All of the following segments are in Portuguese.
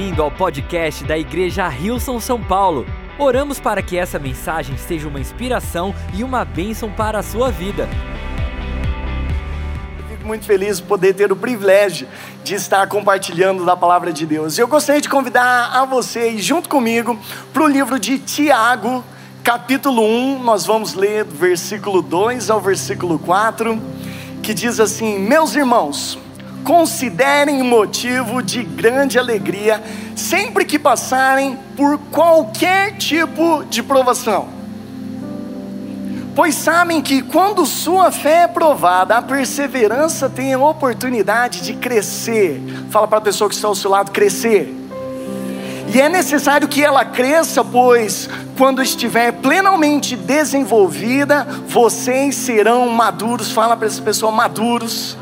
bem-vindo ao podcast da Igreja Rilson São Paulo. Oramos para que essa mensagem seja uma inspiração e uma bênção para a sua vida. Eu fico muito feliz de poder ter o privilégio de estar compartilhando da palavra de Deus. Eu gostaria de convidar a vocês, junto comigo, para o livro de Tiago, capítulo 1. Nós vamos ler do versículo 2 ao versículo 4, que diz assim: Meus irmãos considerem motivo de grande alegria sempre que passarem por qualquer tipo de provação. Pois sabem que quando sua fé é provada, a perseverança tem a oportunidade de crescer. Fala para a pessoa que está ao seu lado: crescer. E é necessário que ela cresça, pois quando estiver plenamente desenvolvida, vocês serão maduros. Fala para essa pessoa: maduros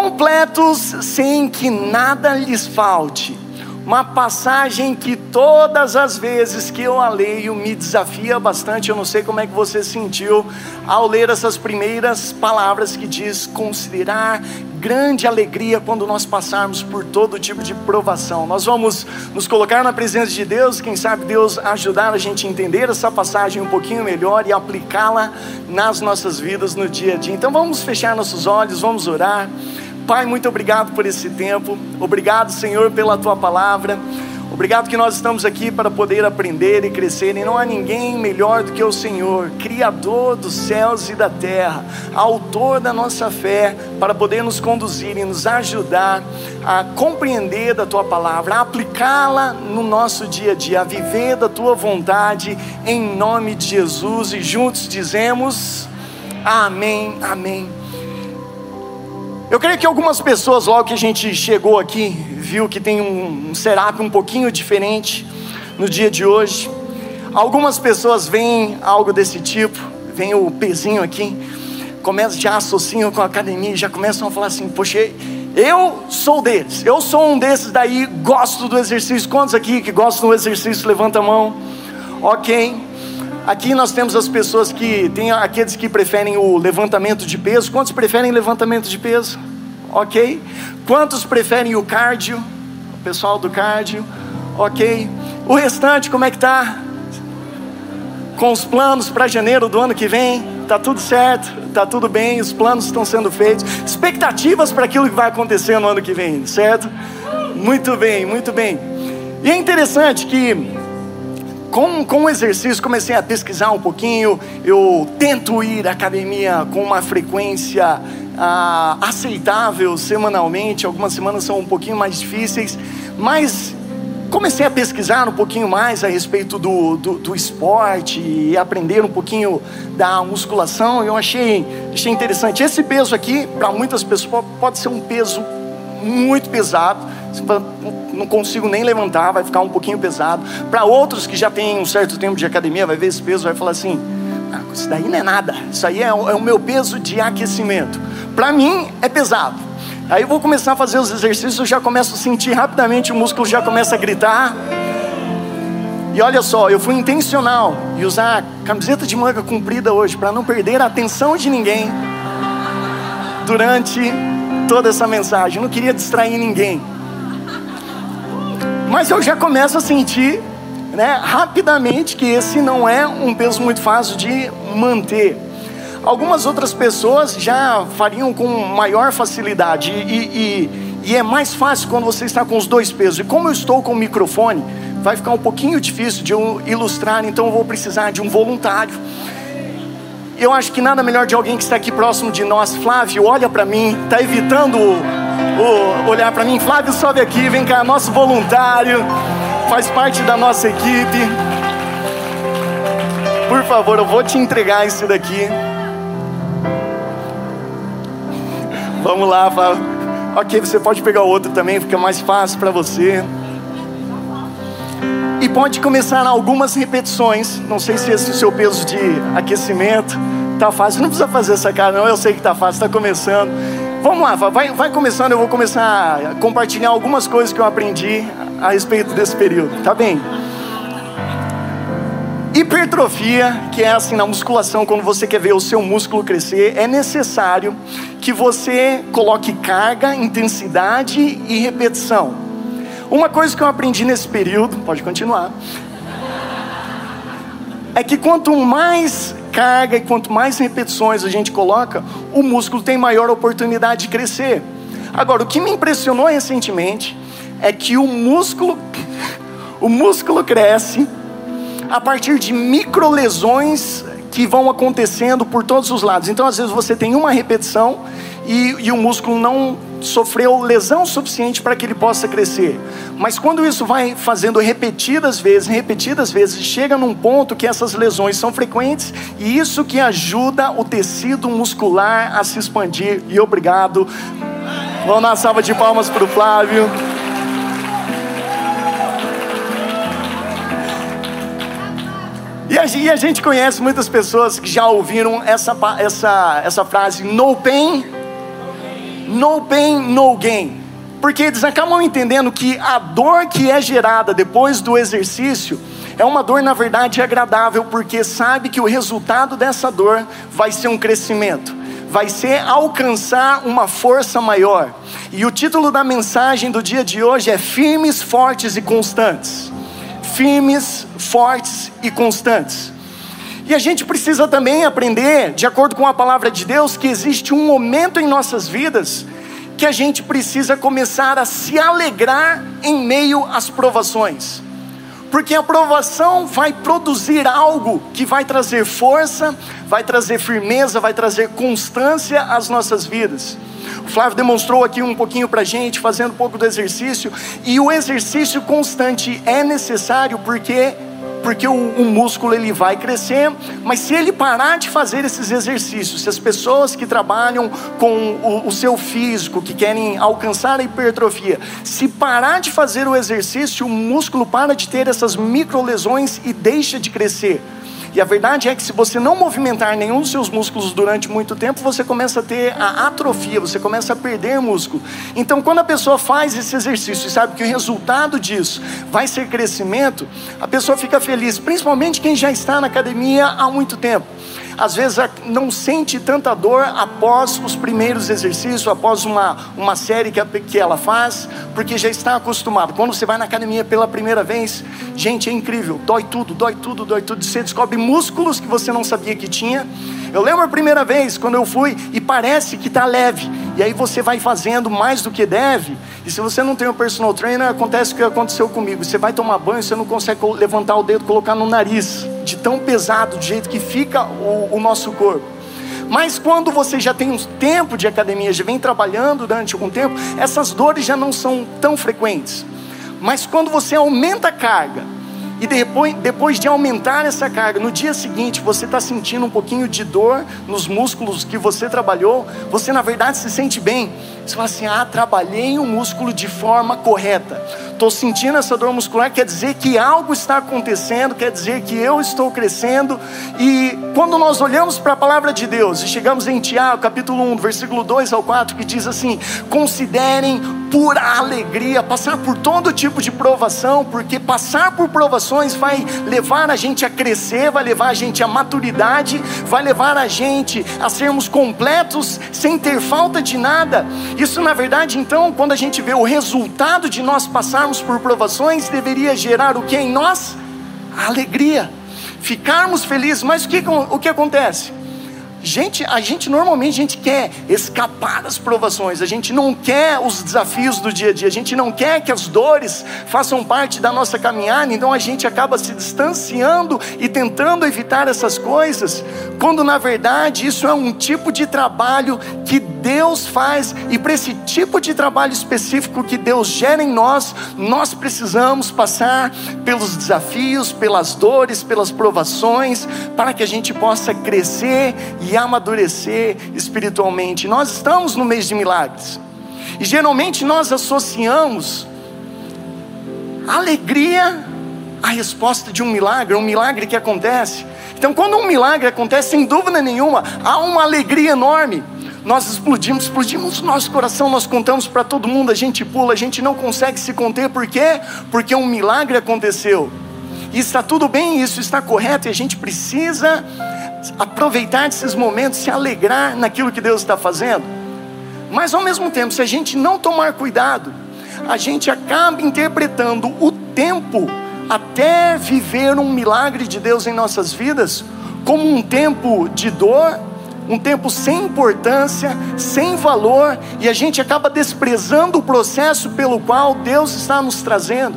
completos sem que nada lhes falte. Uma passagem que todas as vezes que eu a leio me desafia bastante. Eu não sei como é que você sentiu ao ler essas primeiras palavras que diz considerar grande alegria quando nós passarmos por todo tipo de provação. Nós vamos nos colocar na presença de Deus, quem sabe Deus ajudar a gente a entender essa passagem um pouquinho melhor e aplicá-la nas nossas vidas no dia a dia. Então vamos fechar nossos olhos, vamos orar. Pai, muito obrigado por esse tempo. Obrigado, Senhor, pela tua palavra. Obrigado que nós estamos aqui para poder aprender e crescer, e não há ninguém melhor do que o Senhor, Criador dos céus e da terra, Autor da nossa fé, para poder nos conduzir e nos ajudar a compreender da Tua palavra, a aplicá-la no nosso dia a dia, a viver da Tua vontade, em nome de Jesus, e juntos dizemos: Amém, Amém. Eu creio que algumas pessoas, logo que a gente chegou aqui, viu que tem um, um setup um pouquinho diferente no dia de hoje. Algumas pessoas veem algo desse tipo, vem o pezinho aqui, começam já associam com a academia, já começam a falar assim: Poxa, eu sou deles, eu sou um desses daí, gosto do exercício. Quantos aqui que gostam do exercício? Levanta a mão. Ok. Aqui nós temos as pessoas que tem aqueles que preferem o levantamento de peso. Quantos preferem levantamento de peso? Ok. Quantos preferem o cardio? O pessoal do cardio. Ok. O restante, como é que tá? Com os planos para janeiro do ano que vem? Tá tudo certo? Tá tudo bem? Os planos estão sendo feitos. Expectativas para aquilo que vai acontecer no ano que vem, certo? Muito bem, muito bem. E é interessante que com, com o exercício, comecei a pesquisar um pouquinho. Eu tento ir à academia com uma frequência ah, aceitável semanalmente. Algumas semanas são um pouquinho mais difíceis, mas comecei a pesquisar um pouquinho mais a respeito do, do, do esporte e aprender um pouquinho da musculação. Eu achei, achei interessante. Esse peso aqui, para muitas pessoas, pode ser um peso muito pesado não consigo nem levantar, vai ficar um pouquinho pesado. Para outros que já têm um certo tempo de academia, vai ver esse peso, vai falar assim: ah, isso daí não é nada, isso aí é o, é o meu peso de aquecimento. Para mim é pesado. Aí eu vou começar a fazer os exercícios, eu já começo a sentir rapidamente, o músculo já começa a gritar. E olha só, eu fui intencional e usar camiseta de manga comprida hoje para não perder a atenção de ninguém durante toda essa mensagem. Eu não queria distrair ninguém. Mas eu já começo a sentir né, rapidamente que esse não é um peso muito fácil de manter. Algumas outras pessoas já fariam com maior facilidade e, e, e, é mais fácil quando você está com os dois pesos. E como eu estou com o microfone, vai ficar um pouquinho difícil de eu ilustrar, então eu vou precisar de um voluntário. Eu acho que nada melhor de alguém que está aqui próximo de nós. Flávio, olha para mim, está evitando olhar para mim. Flávio, sobe aqui, vem cá, nosso voluntário, faz parte da nossa equipe. Por favor, eu vou te entregar isso daqui. Vamos lá, Flávio. Ok, você pode pegar o outro também, fica mais fácil para você. E pode começar algumas repetições. Não sei se esse é o seu peso de aquecimento tá fácil. Não precisa fazer essa cara, não. Eu sei que tá fácil, está começando. Vamos lá, vai, vai começando. Eu vou começar a compartilhar algumas coisas que eu aprendi a respeito desse período, tá bem? Hipertrofia, que é assim na musculação, quando você quer ver o seu músculo crescer, é necessário que você coloque carga, intensidade e repetição. Uma coisa que eu aprendi nesse período, pode continuar, é que quanto mais carga e quanto mais repetições a gente coloca, o músculo tem maior oportunidade de crescer. Agora, o que me impressionou recentemente é que o músculo, o músculo cresce a partir de microlesões que vão acontecendo por todos os lados. Então, às vezes, você tem uma repetição e, e o músculo não sofreu lesão suficiente para que ele possa crescer. Mas quando isso vai fazendo repetidas vezes, repetidas vezes, chega num ponto que essas lesões são frequentes e isso que ajuda o tecido muscular a se expandir. E obrigado. Vamos dar salva de palmas para o Flávio. E a, e a, gente conhece muitas pessoas que já ouviram essa, essa, essa frase: no pain, no pain, no gain. Porque eles acabam entendendo que a dor que é gerada depois do exercício é uma dor, na verdade, agradável, porque sabe que o resultado dessa dor vai ser um crescimento, vai ser alcançar uma força maior. E o título da mensagem do dia de hoje é Firmes, Fortes e Constantes firmes, fortes e constantes. E a gente precisa também aprender, de acordo com a palavra de Deus, que existe um momento em nossas vidas que a gente precisa começar a se alegrar em meio às provações. Porque a provação vai produzir algo que vai trazer força, vai trazer firmeza, vai trazer constância às nossas vidas. O Flávio demonstrou aqui um pouquinho para a gente, fazendo um pouco do exercício, e o exercício constante é necessário porque porque o, o, músculo ele vai crescer, mas se ele parar de fazer esses exercícios, se as pessoas que trabalham com o, o, seu físico, que querem alcançar a hipertrofia, se parar de fazer o exercício, o músculo para de ter essas microlesões e deixa de crescer. E a verdade é que se você não movimentar nenhum dos seus músculos durante muito tempo, você começa a ter a atrofia, você começa a perder músculo. Então, quando a pessoa faz esse exercício e sabe que o resultado disso vai ser crescimento, a pessoa fica feliz, principalmente quem já está na academia há muito tempo às vezes não sente tanta dor após os primeiros exercícios, após uma, uma série que, que ela faz, porque já está acostumado. Quando você vai na academia pela primeira vez, gente, é incrível, dói tudo, dói tudo, dói tudo. Você descobre músculos que você não sabia que tinha. Eu lembro a primeira vez quando eu fui e parece que está leve, e aí você vai fazendo mais do que deve. E se você não tem um personal trainer, acontece o que aconteceu comigo. Você vai tomar banho, você não consegue levantar o dedo, colocar no nariz de tão pesado, do jeito que fica o, o nosso corpo. Mas quando você já tem um tempo de academia, já vem trabalhando durante algum tempo, essas dores já não são tão frequentes. Mas quando você aumenta a carga, e depois, depois de aumentar essa carga, no dia seguinte você está sentindo um pouquinho de dor nos músculos que você trabalhou, você na verdade se sente bem. Você fala assim: ah, trabalhei o músculo de forma correta. Estou sentindo essa dor muscular, quer dizer que algo está acontecendo, quer dizer que eu estou crescendo. E quando nós olhamos para a palavra de Deus e chegamos em Tiago, capítulo 1, versículo 2 ao 4, que diz assim: considerem pura alegria passar por todo tipo de provação, porque passar por provações vai levar a gente a crescer, vai levar a gente a maturidade, vai levar a gente a sermos completos sem ter falta de nada. Isso, na verdade, então, quando a gente vê o resultado de nós passarmos por provações, deveria gerar o que em nós? A alegria, ficarmos felizes. Mas o que, o que acontece? Gente, a gente normalmente a gente quer escapar das provações, a gente não quer os desafios do dia a dia, a gente não quer que as dores façam parte da nossa caminhada, então a gente acaba se distanciando e tentando evitar essas coisas, quando na verdade isso é um tipo de trabalho que Deus faz, e para esse tipo de trabalho específico que Deus gera em nós, nós precisamos passar pelos desafios, pelas dores, pelas provações, para que a gente possa crescer e amadurecer espiritualmente. Nós estamos no mês de milagres. E geralmente nós associamos alegria à resposta de um milagre, um milagre que acontece. Então, quando um milagre acontece, sem dúvida nenhuma, há uma alegria enorme. Nós explodimos, explodimos nosso coração, nós contamos para todo mundo, a gente pula, a gente não consegue se conter, por quê? Porque um milagre aconteceu. E está tudo bem, isso está correto, e a gente precisa aproveitar esses momentos, se alegrar naquilo que Deus está fazendo. Mas ao mesmo tempo, se a gente não tomar cuidado, a gente acaba interpretando o tempo até viver um milagre de Deus em nossas vidas como um tempo de dor, um tempo sem importância, sem valor, e a gente acaba desprezando o processo pelo qual Deus está nos trazendo.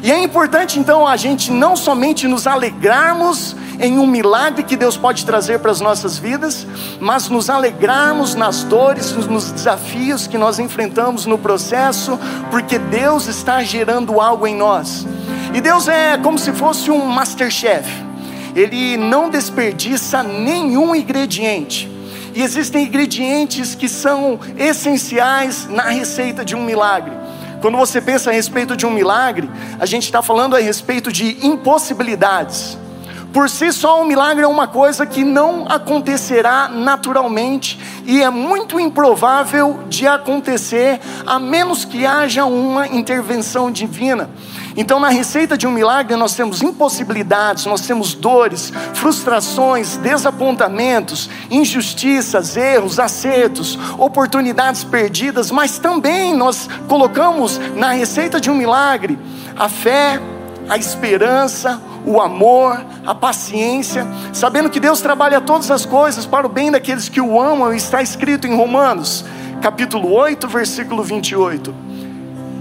E é importante então a gente não somente nos alegrarmos em um milagre que Deus pode trazer para as nossas vidas, mas nos alegrarmos nas dores, nos desafios que nós enfrentamos no processo, porque Deus está gerando algo em nós. E Deus é como se fosse um masterchef. Ele não desperdiça nenhum ingrediente. E existem ingredientes que são essenciais na receita de um milagre. Quando você pensa a respeito de um milagre, a gente está falando a respeito de impossibilidades. Por si só, um milagre é uma coisa que não acontecerá naturalmente e é muito improvável de acontecer a menos que haja uma intervenção divina. Então, na receita de um milagre, nós temos impossibilidades, nós temos dores, frustrações, desapontamentos, injustiças, erros, acertos, oportunidades perdidas, mas também nós colocamos na receita de um milagre a fé, a esperança, o amor, a paciência, sabendo que Deus trabalha todas as coisas para o bem daqueles que o amam, está escrito em Romanos, capítulo 8, versículo 28.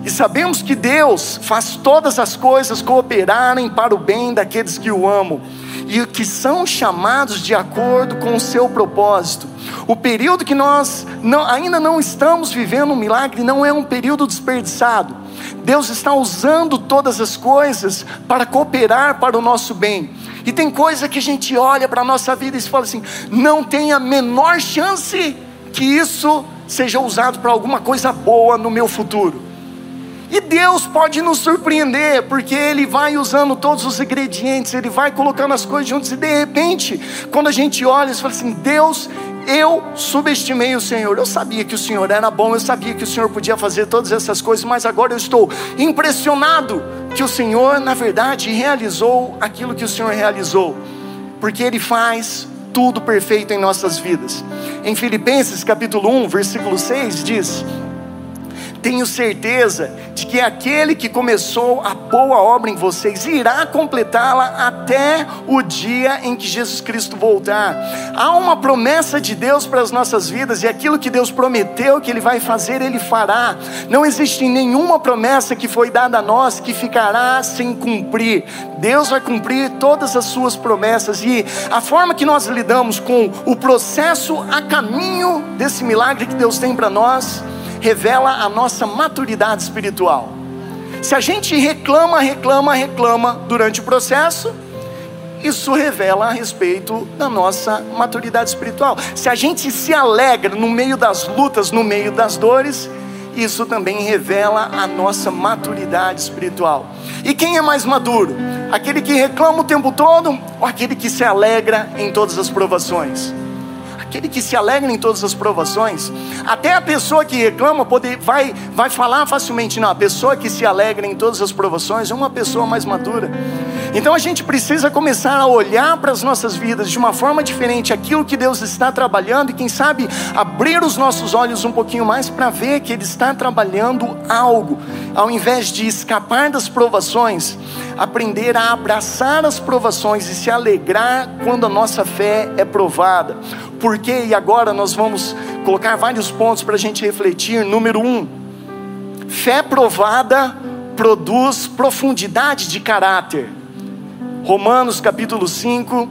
E sabemos que Deus faz todas as coisas cooperarem para o bem daqueles que o amam e que são chamados de acordo com o seu propósito. O período que nós não, ainda não estamos vivendo um milagre não é um período desperdiçado Deus está usando todas as coisas para cooperar para o nosso bem. E tem coisa que a gente olha para a nossa vida e fala assim: não tem a menor chance que isso seja usado para alguma coisa boa no meu futuro. E Deus pode nos surpreender, porque Ele vai usando todos os ingredientes, Ele vai colocando as coisas juntas, e de repente, quando a gente olha, você fala assim: Deus, eu subestimei o Senhor. Eu sabia que o Senhor era bom, eu sabia que o Senhor podia fazer todas essas coisas, mas agora eu estou impressionado que o Senhor, na verdade, realizou aquilo que o Senhor realizou, porque Ele faz tudo perfeito em nossas vidas. Em Filipenses capítulo 1, versículo 6 diz: tenho certeza de que aquele que começou a boa obra em vocês irá completá-la até o dia em que Jesus Cristo voltar. Há uma promessa de Deus para as nossas vidas e aquilo que Deus prometeu que Ele vai fazer, Ele fará. Não existe nenhuma promessa que foi dada a nós que ficará sem cumprir. Deus vai cumprir todas as suas promessas e a forma que nós lidamos com o processo a caminho desse milagre que Deus tem para nós revela a nossa maturidade espiritual. Se a gente reclama, reclama, reclama durante o processo, isso revela a respeito da nossa maturidade espiritual. Se a gente se alegra no meio das lutas, no meio das dores, isso também revela a nossa maturidade espiritual. E quem é mais maduro? Aquele que reclama o tempo todo ou aquele que se alegra em todas as provações? Aquele que se alegra em todas as provações. Até a pessoa que reclama poder, vai, vai falar facilmente, não, a pessoa que se alegra em todas as provações é uma pessoa mais madura. Então a gente precisa começar a olhar para as nossas vidas de uma forma diferente, aquilo que Deus está trabalhando, e quem sabe abrir os nossos olhos um pouquinho mais para ver que Ele está trabalhando algo, ao invés de escapar das provações, aprender a abraçar as provações e se alegrar quando a nossa fé é provada. Porque, e agora nós vamos colocar vários pontos para a gente refletir. Número um, fé provada produz profundidade de caráter. Romanos capítulo 5,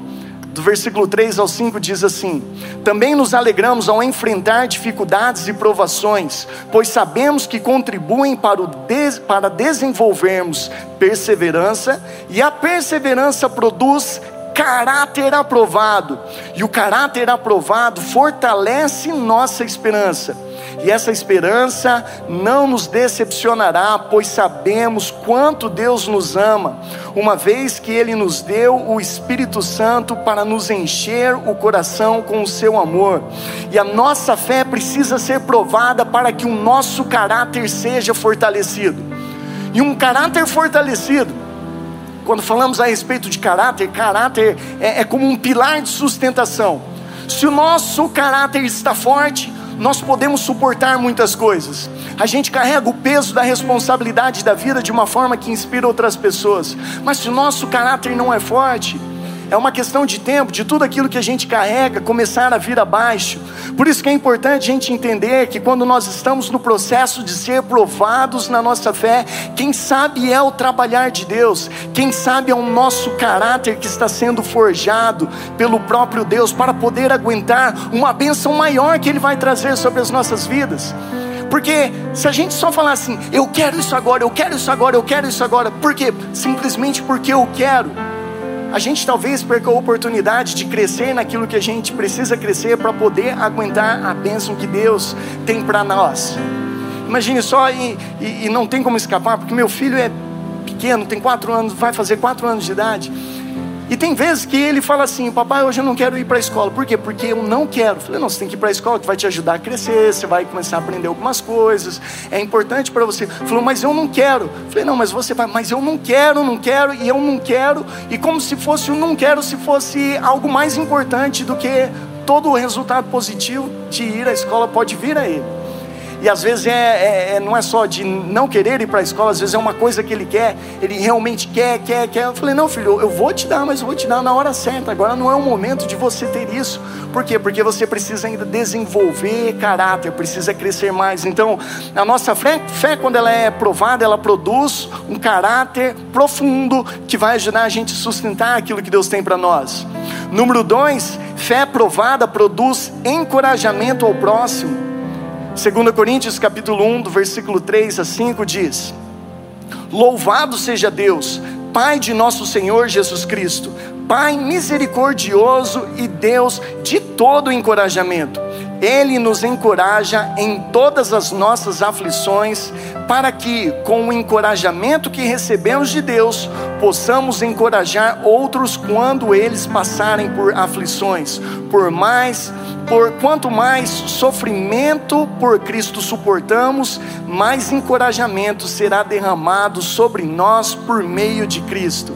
do versículo 3 ao 5 diz assim: Também nos alegramos ao enfrentar dificuldades e provações, pois sabemos que contribuem para, o des, para desenvolvermos perseverança, e a perseverança produz caráter aprovado, e o caráter aprovado fortalece nossa esperança. E essa esperança não nos decepcionará, pois sabemos quanto Deus nos ama, uma vez que Ele nos deu o Espírito Santo para nos encher o coração com o seu amor. E a nossa fé precisa ser provada para que o nosso caráter seja fortalecido. E um caráter fortalecido quando falamos a respeito de caráter, caráter é, é como um pilar de sustentação. Se o nosso caráter está forte, nós podemos suportar muitas coisas. A gente carrega o peso da responsabilidade da vida de uma forma que inspira outras pessoas. Mas se o nosso caráter não é forte, é uma questão de tempo, de tudo aquilo que a gente carrega começar a vir abaixo. Por isso que é importante a gente entender que quando nós estamos no processo de ser provados na nossa fé, quem sabe é o trabalhar de Deus, quem sabe é o nosso caráter que está sendo forjado pelo próprio Deus para poder aguentar uma bênção maior que Ele vai trazer sobre as nossas vidas. Porque se a gente só falar assim, eu quero isso agora, eu quero isso agora, eu quero isso agora, por quê? Simplesmente porque eu quero a gente talvez perca a oportunidade de crescer naquilo que a gente precisa crescer para poder aguentar a bênção que Deus tem para nós. Imagine só, e, e, e, não tem como escapar, porque meu filho é pequeno, tem quatro anos, vai fazer quatro anos de idade. E tem vezes que ele fala assim: Papai, hoje eu não quero ir para a escola. Por quê? Porque eu não quero. Eu falei: Não, você tem que ir para a escola, que vai te ajudar a crescer, você vai começar a aprender algumas coisas, é importante para você. Ele falou: Mas eu não quero. Eu falei: Não, mas você vai, mas eu não quero, não quero, e eu não quero. E como se fosse o não quero, se fosse algo mais importante do que todo o resultado positivo de ir à escola pode vir a ele. E às vezes é, é, é, não é só de não querer ir para a escola, às vezes é uma coisa que ele quer, ele realmente quer, quer, quer. Eu falei, não, filho, eu vou te dar, mas eu vou te dar na hora certa. Agora não é o momento de você ter isso. Por quê? Porque você precisa ainda desenvolver caráter, precisa crescer mais. Então, a nossa fé, fé, quando ela é provada, ela produz um caráter profundo que vai ajudar a gente a sustentar aquilo que Deus tem para nós. Número dois, fé provada produz encorajamento ao próximo. 2 Coríntios capítulo 1, do versículo 3 a 5 diz: Louvado seja Deus, Pai de nosso Senhor Jesus Cristo, Pai misericordioso e Deus de todo encorajamento. Ele nos encoraja em todas as nossas aflições, para que, com o encorajamento que recebemos de Deus, possamos encorajar outros quando eles passarem por aflições. Por mais por quanto mais sofrimento por Cristo suportamos, mais encorajamento será derramado sobre nós por meio de Cristo.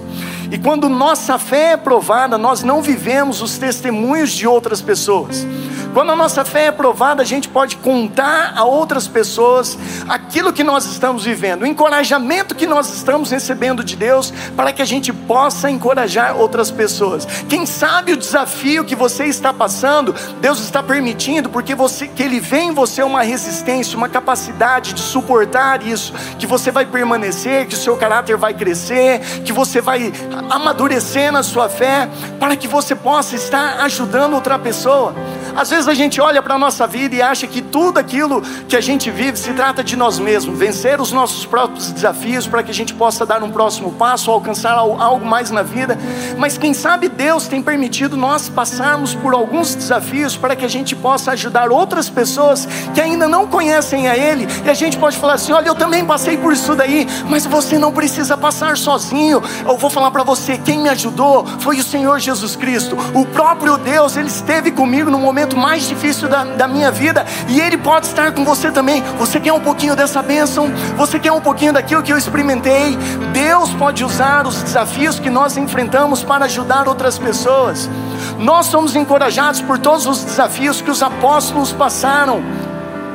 E quando nossa fé é provada, nós não vivemos os testemunhos de outras pessoas. Quando a nossa fé é provada, a gente pode contar a outras pessoas aquilo que nós estamos vivendo, o encorajamento que nós estamos recebendo de Deus, para que a gente possa encorajar outras pessoas. Quem sabe o desafio que você está passando, Deus está permitindo, porque você, que Ele vê em você uma resistência, uma capacidade de suportar isso, que você vai permanecer, que o seu caráter vai crescer, que você vai amadurecer na sua fé, para que você possa estar ajudando outra pessoa. Às vezes a gente olha para a nossa vida e acha que tudo aquilo que a gente vive se trata de nós mesmos, vencer os nossos próprios desafios para que a gente possa dar um próximo passo, alcançar algo mais na vida. Mas quem sabe Deus tem permitido nós passarmos por alguns desafios para que a gente possa ajudar outras pessoas que ainda não conhecem a Ele. E a gente pode falar assim: olha, eu também passei por isso daí, mas você não precisa passar sozinho. Eu vou falar para você: quem me ajudou foi o Senhor Jesus Cristo, o próprio Deus, Ele esteve comigo no momento momento mais difícil da, da minha vida, e Ele pode estar com você também. Você quer um pouquinho dessa bênção? Você quer um pouquinho daquilo que eu experimentei? Deus pode usar os desafios que nós enfrentamos para ajudar outras pessoas. Nós somos encorajados por todos os desafios que os apóstolos passaram.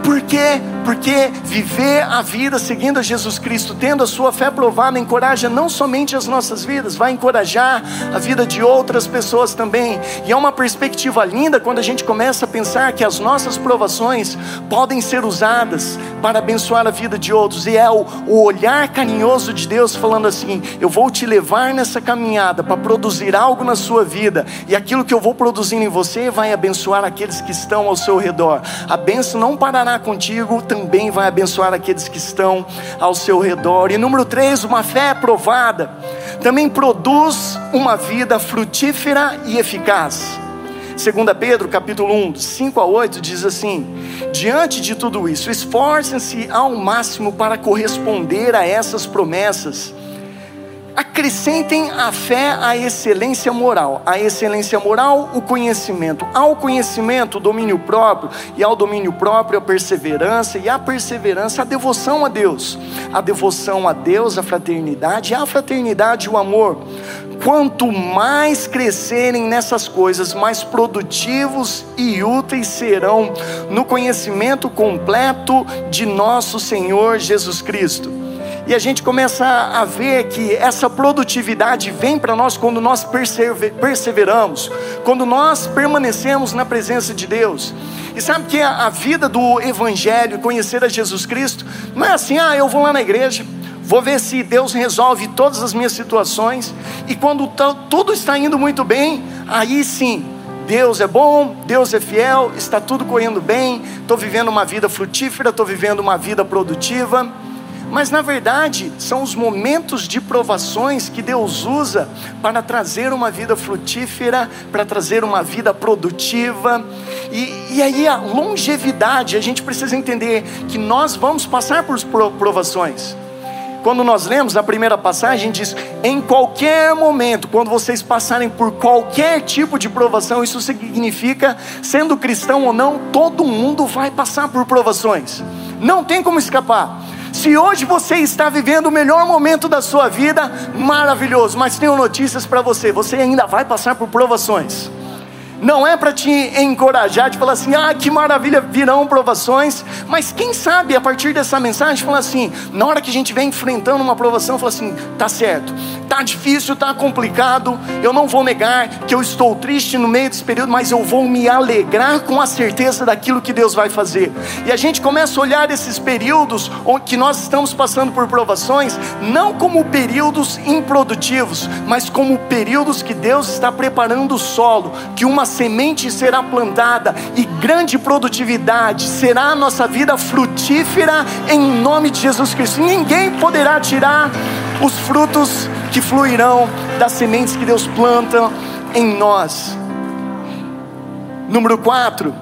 Por quê? Porque viver a vida seguindo a Jesus Cristo, tendo a sua fé provada, encoraja não somente as nossas vidas, vai encorajar a vida de outras pessoas também. E é uma perspectiva linda quando a gente começa a pensar que as nossas provações podem ser usadas para abençoar a vida de outros. E é o, o olhar carinhoso de Deus falando assim: Eu vou te levar nessa caminhada para produzir algo na sua vida, e aquilo que eu vou produzindo em você vai abençoar aqueles que estão ao seu redor. A benção não parará contigo, também vai abençoar aqueles que estão ao seu redor. E número três, uma fé provada também produz uma vida frutífera e eficaz. 2 Pedro capítulo 1, 5 a 8 diz assim: Diante de tudo isso, esforcem-se ao máximo para corresponder a essas promessas acrescentem à fé a excelência moral, a excelência moral, o conhecimento, ao conhecimento, o domínio próprio, e ao domínio próprio, a perseverança, e à perseverança, a devoção a Deus, a devoção a Deus, a fraternidade, e à fraternidade, o amor. Quanto mais crescerem nessas coisas, mais produtivos e úteis serão no conhecimento completo de nosso Senhor Jesus Cristo. E a gente começa a ver que essa produtividade vem para nós quando nós perseveramos, quando nós permanecemos na presença de Deus. E sabe que a vida do Evangelho, conhecer a Jesus Cristo, não é assim, ah, eu vou lá na igreja, vou ver se Deus resolve todas as minhas situações, e quando tudo está indo muito bem, aí sim, Deus é bom, Deus é fiel, está tudo correndo bem, estou vivendo uma vida frutífera, estou vivendo uma vida produtiva. Mas na verdade, são os momentos de provações que Deus usa para trazer uma vida frutífera, para trazer uma vida produtiva. E, e aí a longevidade, a gente precisa entender que nós vamos passar por provações. Quando nós lemos a primeira passagem, diz: em qualquer momento, quando vocês passarem por qualquer tipo de provação, isso significa, sendo cristão ou não, todo mundo vai passar por provações, não tem como escapar. Se hoje você está vivendo o melhor momento da sua vida, maravilhoso, mas tenho notícias para você: você ainda vai passar por provações não é para te encorajar, de falar assim, ah, que maravilha, virão provações, mas quem sabe a partir dessa mensagem, falar assim, na hora que a gente vem enfrentando uma provação, falar assim, tá certo, tá difícil, tá complicado, eu não vou negar que eu estou triste no meio desse período, mas eu vou me alegrar com a certeza daquilo que Deus vai fazer. E a gente começa a olhar esses períodos que nós estamos passando por provações, não como períodos improdutivos, mas como períodos que Deus está preparando o solo, que uma semente será plantada e grande produtividade será a nossa vida frutífera em nome de Jesus Cristo. Ninguém poderá tirar os frutos que fluirão das sementes que Deus planta em nós. Número 4,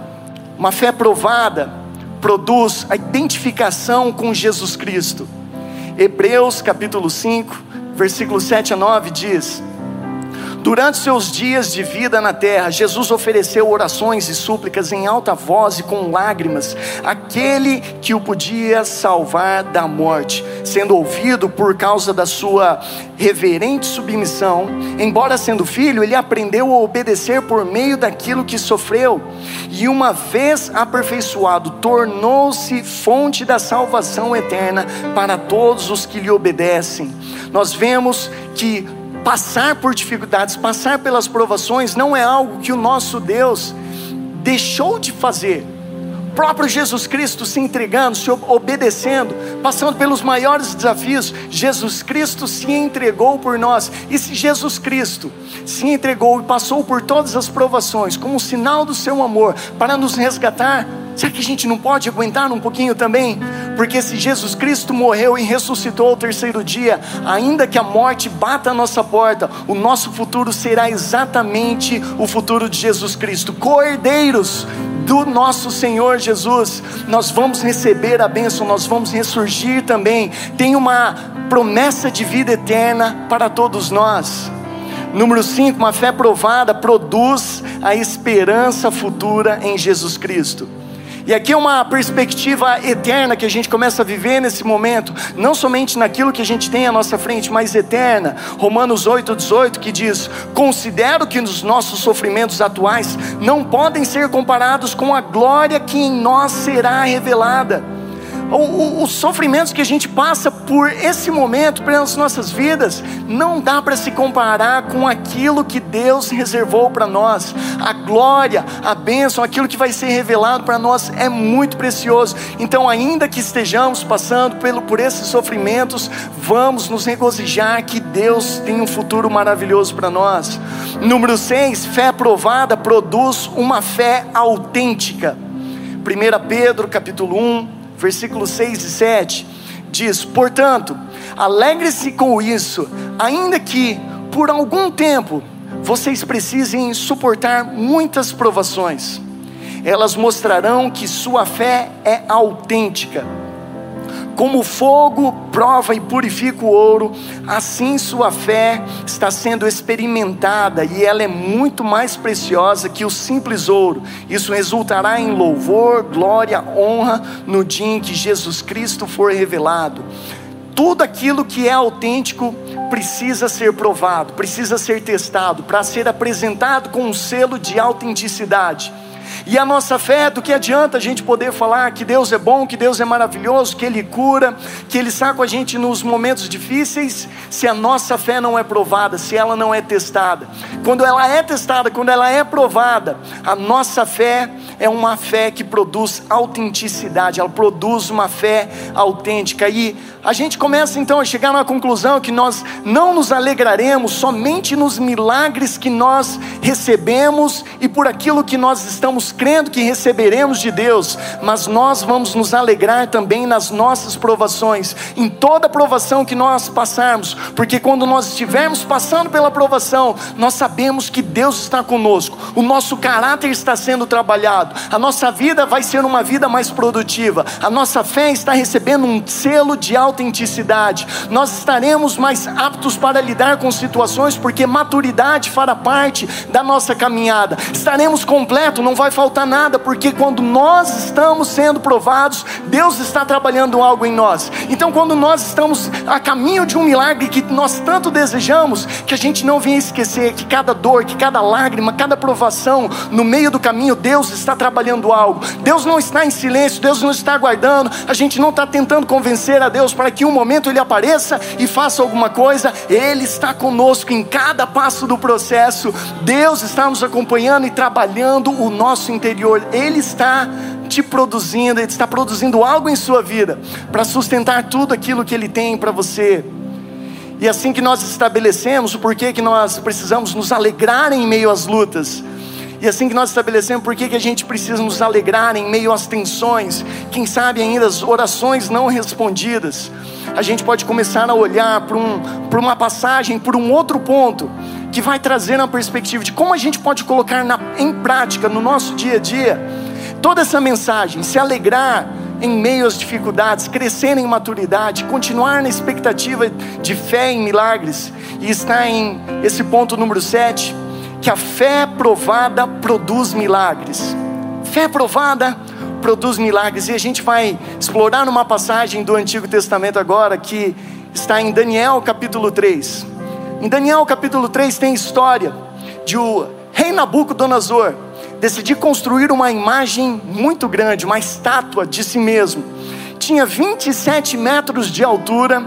uma fé provada produz a identificação com Jesus Cristo. Hebreus capítulo 5, versículo 7 a 9 diz: Durante seus dias de vida na terra, Jesus ofereceu orações e súplicas em alta voz e com lágrimas, aquele que o podia salvar da morte, sendo ouvido por causa da sua reverente submissão. Embora sendo filho, ele aprendeu a obedecer por meio daquilo que sofreu, e uma vez aperfeiçoado, tornou-se fonte da salvação eterna para todos os que lhe obedecem. Nós vemos que passar por dificuldades, passar pelas provações, não é algo que o nosso Deus deixou de fazer. O próprio Jesus Cristo se entregando, se obedecendo, passando pelos maiores desafios, Jesus Cristo se entregou por nós. E se Jesus Cristo se entregou e passou por todas as provações, como sinal do seu amor, para nos resgatar, Será que a gente não pode aguentar um pouquinho também? Porque se Jesus Cristo morreu e ressuscitou ao terceiro dia, ainda que a morte bata a nossa porta, o nosso futuro será exatamente o futuro de Jesus Cristo. Cordeiros do nosso Senhor Jesus, nós vamos receber a bênção, nós vamos ressurgir também. Tem uma promessa de vida eterna para todos nós. Número 5, uma fé provada produz a esperança futura em Jesus Cristo. E aqui é uma perspectiva eterna que a gente começa a viver nesse momento, não somente naquilo que a gente tem à nossa frente, mas eterna. Romanos 8:18 que diz: "Considero que os nossos sofrimentos atuais não podem ser comparados com a glória que em nós será revelada." Os sofrimentos que a gente passa por esse momento, pelas nossas vidas, não dá para se comparar com aquilo que Deus reservou para nós. A glória, a bênção, aquilo que vai ser revelado para nós é muito precioso. Então, ainda que estejamos passando pelo, por esses sofrimentos, vamos nos regozijar que Deus tem um futuro maravilhoso para nós. Número 6, fé provada produz uma fé autêntica. 1 Pedro capítulo 1, versículos 6 e 7, diz: Portanto, alegre-se com isso, ainda que por algum tempo vocês precisem suportar muitas provações, elas mostrarão que sua fé é autêntica. Como o fogo prova e purifica o ouro, assim sua fé está sendo experimentada e ela é muito mais preciosa que o simples ouro. Isso resultará em louvor, glória, honra no dia em que Jesus Cristo for revelado. Tudo aquilo que é autêntico precisa ser provado, precisa ser testado, para ser apresentado com um selo de autenticidade. E a nossa fé, do que adianta a gente poder falar que Deus é bom, que Deus é maravilhoso, que Ele cura, que Ele está com a gente nos momentos difíceis, se a nossa fé não é provada, se ela não é testada. Quando ela é testada, quando ela é provada, a nossa fé é uma fé que produz autenticidade, ela produz uma fé autêntica. E a gente começa então a chegar na conclusão que nós não nos alegraremos somente nos milagres que nós recebemos e por aquilo que nós estamos crendo que receberemos de Deus, mas nós vamos nos alegrar também nas nossas provações, em toda provação que nós passarmos, porque quando nós estivermos passando pela provação, nós sabemos que Deus está conosco, o nosso caráter está sendo trabalhado, a nossa vida vai ser uma vida mais produtiva, a nossa fé está recebendo um selo de autenticidade, nós estaremos mais aptos para lidar com situações, porque maturidade fará parte da nossa caminhada. Estaremos completos, não vai faltar nada, porque quando nós estamos sendo provados, Deus está trabalhando algo em nós. Então, quando nós estamos a caminho de um milagre que nós tanto desejamos, que a gente não venha esquecer que cada dor, que cada lágrima, cada provação no meio do caminho, Deus está trabalhando algo. Deus não está em silêncio, Deus não está aguardando, a gente não está tentando convencer a Deus para que um momento ele apareça e faça alguma coisa, ele está conosco em cada passo do processo. Deus está nos acompanhando e trabalhando o nosso interior. Ele está te produzindo, ele está produzindo algo em sua vida para sustentar tudo aquilo que ele tem para você. E assim que nós estabelecemos o porquê que nós precisamos nos alegrar em meio às lutas, e assim que nós estabelecemos por que, que a gente precisa nos alegrar em meio às tensões, quem sabe ainda as orações não respondidas, a gente pode começar a olhar para um, uma passagem, por um outro ponto, que vai trazer uma perspectiva de como a gente pode colocar na, em prática no nosso dia a dia toda essa mensagem, se alegrar em meio às dificuldades, crescer em maturidade, continuar na expectativa de fé em milagres, e está em esse ponto número 7 que a fé provada produz milagres. Fé provada produz milagres. E a gente vai explorar uma passagem do Antigo Testamento agora que está em Daniel capítulo 3. Em Daniel capítulo 3 tem história de o rei Nabucodonosor decidir construir uma imagem muito grande, uma estátua de si mesmo. Tinha 27 metros de altura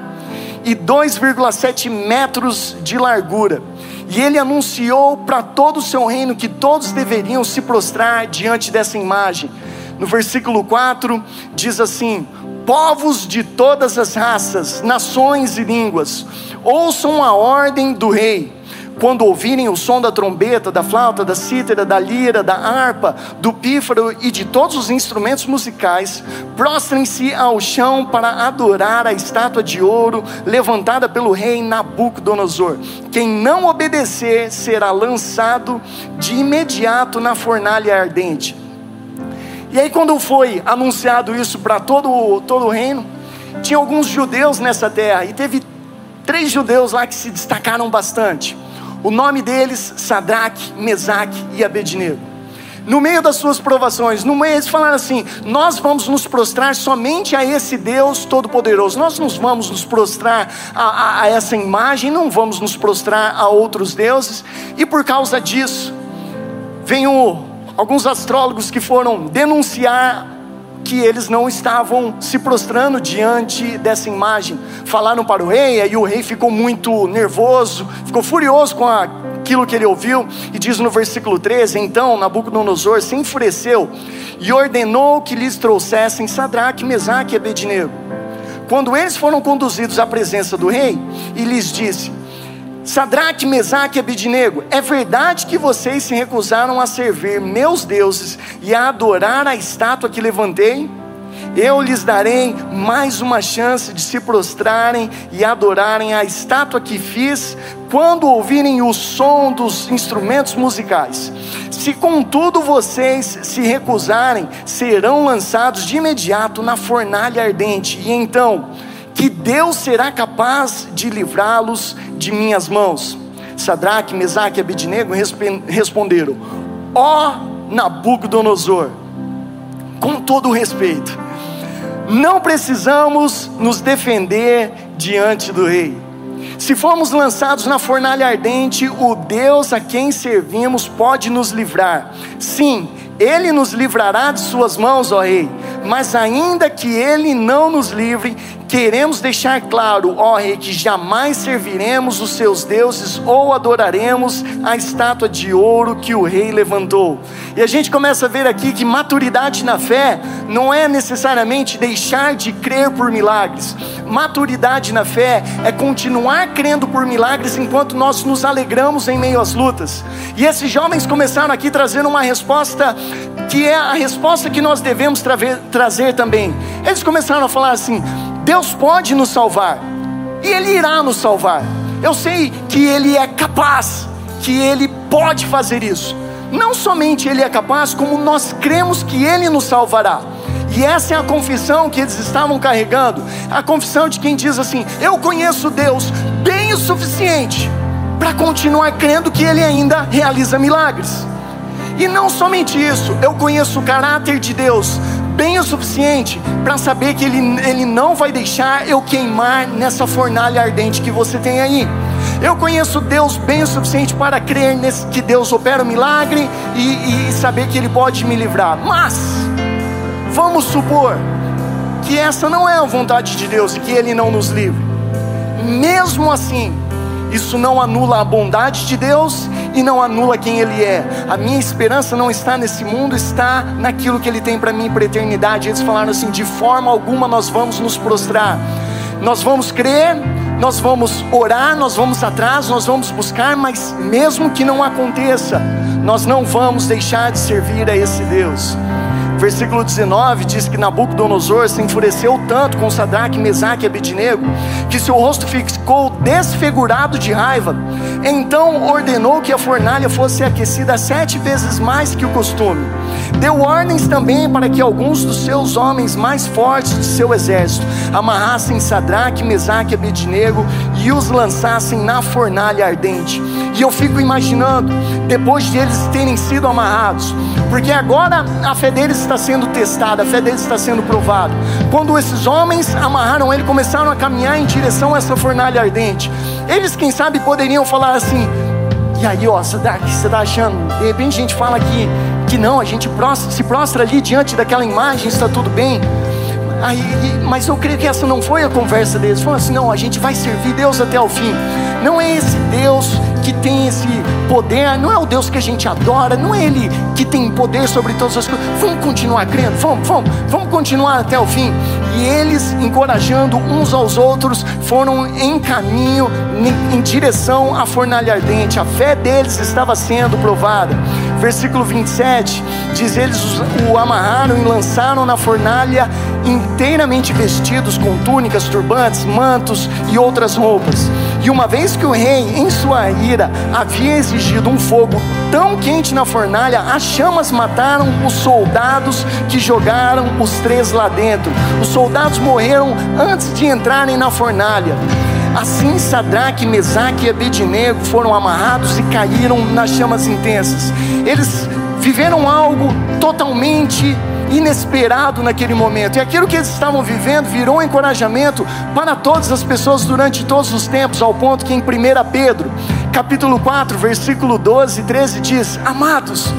e 2,7 metros de largura. E ele anunciou para todo o seu reino que todos deveriam se prostrar diante dessa imagem. No versículo 4 diz assim: Povos de todas as raças, nações e línguas, ouçam a ordem do rei quando ouvirem o som da trombeta, da flauta, da cítara, da lira, da harpa, do pífaro e de todos os instrumentos musicais, prostrem-se ao chão para adorar a estátua de ouro levantada pelo rei Nabucodonosor. Quem não obedecer será lançado de imediato na fornalha ardente. E aí, quando foi anunciado isso para todo, todo o reino, tinha alguns judeus nessa terra, e teve três judeus lá que se destacaram bastante. O nome deles, Sadraque, Mesaque e Abednego. No meio das suas provações, no meio eles falaram assim: Nós vamos nos prostrar somente a esse Deus Todo-Poderoso. Nós não vamos nos prostrar a, a, a essa imagem, não vamos nos prostrar a outros deuses. E por causa disso, vem o, alguns astrólogos que foram denunciar que eles não estavam se prostrando diante dessa imagem. Falaram para o rei, e o rei ficou muito nervoso, ficou furioso com aquilo que ele ouviu, e diz no versículo 13: Então Nabucodonosor se enfureceu e ordenou que lhes trouxessem Sadraque, Mesaque e Abednego. Quando eles foram conduzidos à presença do rei, e lhes disse: Sadraque, Mesaque e Abidnego, é verdade que vocês se recusaram a servir meus deuses e a adorar a estátua que levantei? Eu lhes darei mais uma chance de se prostrarem e adorarem a estátua que fiz quando ouvirem o som dos instrumentos musicais. Se contudo vocês se recusarem, serão lançados de imediato na fornalha ardente, e então que Deus será capaz de livrá-los de minhas mãos. Sadraque, Mesaque e Abednego responderam: Ó oh, Nabucodonosor, com todo respeito, não precisamos nos defender diante do rei. Se formos lançados na fornalha ardente, o Deus a quem servimos pode nos livrar. Sim, ele nos livrará de suas mãos, ó Rei. Mas ainda que ele não nos livre, queremos deixar claro, ó Rei, que jamais serviremos os seus deuses ou adoraremos a estátua de ouro que o Rei levantou. E a gente começa a ver aqui que maturidade na fé não é necessariamente deixar de crer por milagres. Maturidade na fé é continuar crendo por milagres enquanto nós nos alegramos em meio às lutas. E esses jovens começaram aqui trazendo uma resposta que é a resposta que nós devemos tra trazer também. Eles começaram a falar assim: Deus pode nos salvar, e Ele irá nos salvar. Eu sei que Ele é capaz, que Ele pode fazer isso. Não somente Ele é capaz, como nós cremos que Ele nos salvará. E essa é a confissão que eles estavam carregando a confissão de quem diz assim: Eu conheço Deus bem o suficiente para continuar crendo que Ele ainda realiza milagres. E não somente isso, eu conheço o caráter de Deus bem o suficiente para saber que ele, ele não vai deixar eu queimar nessa fornalha ardente que você tem aí. Eu conheço Deus bem o suficiente para crer nesse, que Deus opera o um milagre e, e saber que Ele pode me livrar. Mas, vamos supor que essa não é a vontade de Deus e que Ele não nos livre. Mesmo assim, isso não anula a bondade de Deus e não anula quem Ele é. A minha esperança não está nesse mundo, está naquilo que Ele tem para mim para a eternidade. Eles falaram assim: de forma alguma nós vamos nos prostrar, nós vamos crer, nós vamos orar, nós vamos atrás, nós vamos buscar, mas mesmo que não aconteça, nós não vamos deixar de servir a esse Deus. Versículo 19 diz que Nabucodonosor se enfureceu tanto com Sadraque, Mesaque e Abednego, que seu rosto ficou desfigurado de raiva. Então ordenou que a fornalha fosse aquecida sete vezes mais que o costume. Deu ordens também para que alguns dos seus homens mais fortes de seu exército amarrassem Sadraque, Mesaque e Abednego e os lançassem na fornalha ardente. E eu fico imaginando, depois de eles terem sido amarrados, porque agora a fé deles está sendo testada, a fé deles está sendo provada. Quando esses homens amarraram ele, começaram a caminhar em direção a essa fornalha ardente. Eles, quem sabe, poderiam falar assim: e aí, ó, você está achando? De repente a gente fala que, que não, a gente prostra, se prostra ali diante daquela imagem, está tudo bem. Aí, mas eu creio que essa não foi a conversa deles. Foi assim: não, a gente vai servir Deus até o fim. Não é esse Deus que tem esse poder, não é o Deus que a gente adora, não é Ele que tem poder sobre todas as coisas. Vamos continuar crendo, vamos, vamos, vamos continuar até o fim. E eles, encorajando uns aos outros, foram em caminho, em direção à fornalha ardente. A fé deles estava sendo provada. Versículo 27 diz: Eles o amarraram e lançaram na fornalha, inteiramente vestidos com túnicas, turbantes, mantos e outras roupas. E uma vez que o rei, em sua ira, havia exigido um fogo tão quente na fornalha, as chamas mataram os soldados que jogaram os três lá dentro. Os soldados morreram antes de entrarem na fornalha. Assim Sadraque, Mesaque e Abednego foram amarrados e caíram nas chamas intensas. Eles viveram algo totalmente inesperado naquele momento. E aquilo que eles estavam vivendo virou um encorajamento para todas as pessoas durante todos os tempos, ao ponto que em 1 Pedro, capítulo 4, versículo 12 e 13 diz: Amados,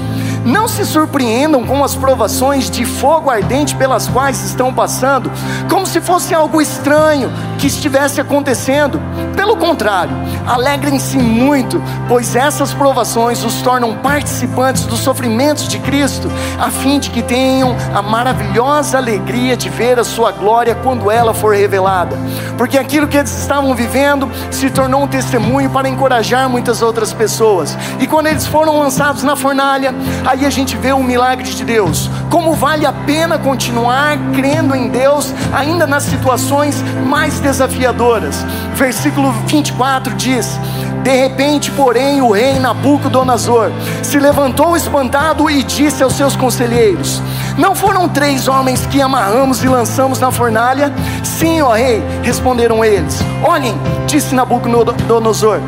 não se surpreendam com as provações de fogo ardente pelas quais estão passando, como se fosse algo estranho que estivesse acontecendo. Pelo contrário, alegrem-se muito, pois essas provações os tornam participantes dos sofrimentos de Cristo, a fim de que tenham a maravilhosa alegria de ver a sua glória quando ela for revelada. Porque aquilo que eles estavam vivendo se tornou um testemunho para encorajar muitas outras pessoas. E quando eles foram lançados na fornalha, aí a gente vê o milagre de Deus. Como vale a pena continuar crendo em Deus, ainda nas situações mais desafiadoras. Versículo 24 diz: De repente, porém, o rei Nabucodonosor se levantou espantado e disse aos seus conselheiros: Não foram três homens que amarramos e lançamos na fornalha? Sim, ó rei, responderam eles. Olhem, disse Nabucodonosor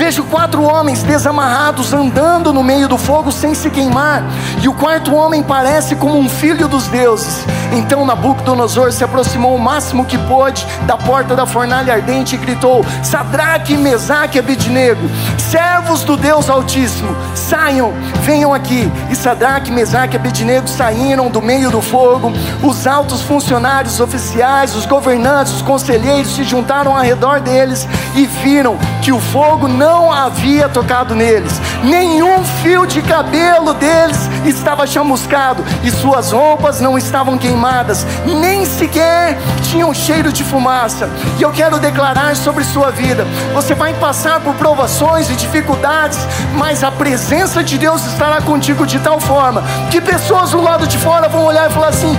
Vejo quatro homens desamarrados andando no meio do fogo sem se queimar, e o quarto homem parece como um filho dos deuses. Então Nabucodonosor se aproximou o máximo que pôde da porta da fornalha ardente e gritou: Sadraque, Mesaque e Abednego, servos do Deus Altíssimo, saiam, venham aqui. E Sadraque, Mesaque e Abednego saíram do meio do fogo. Os altos funcionários oficiais, os governantes, os conselheiros se juntaram ao redor deles e viram que o fogo não havia tocado neles. Nenhum fio de cabelo deles estava chamuscado e suas roupas não estavam queimadas, nem sequer tinham cheiro de fumaça. E eu quero declarar sobre sua vida: você vai passar por provações e dificuldades, mas a presença de Deus estará contigo de tal forma que pessoas do lado de fora vão olhar e falar assim: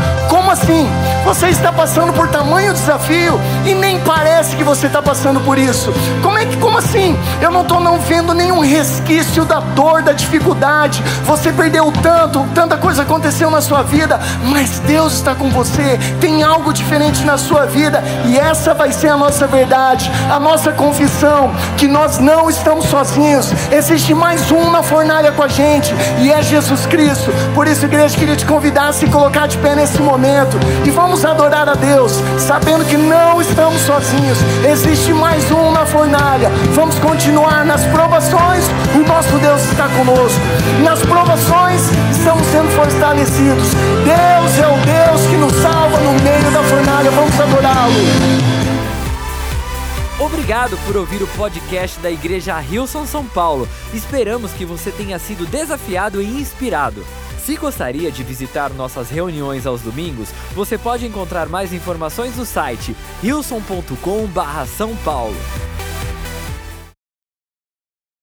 como assim? Você está passando por tamanho desafio e nem parece que você está passando por isso. Como é que, como assim? Eu não estou não vendo nenhum resquício da dor, da dificuldade. Você perdeu tanto, tanta coisa aconteceu na sua vida, mas Deus está com você. Tem algo diferente na sua vida e essa vai ser a nossa verdade, a nossa confissão que nós não estamos sozinhos. Existe mais um na fornalha com a gente e é Jesus Cristo. Por isso, igreja, queria te convidar a se colocar de pé nesse momento e vamos adorar a Deus, sabendo que não estamos sozinhos. Existe mais um na fornalha. Vamos continuar nas provações. O nosso Deus está conosco. Nas provações estamos sendo fortalecidos. Deus é o Deus que nos salva no meio da fornalha. Vamos adorá-lo. Obrigado por ouvir o podcast da Igreja Rilson São Paulo. Esperamos que você tenha sido desafiado e inspirado. Se gostaria de visitar nossas reuniões aos domingos, você pode encontrar mais informações no site rilson.com/são paulo.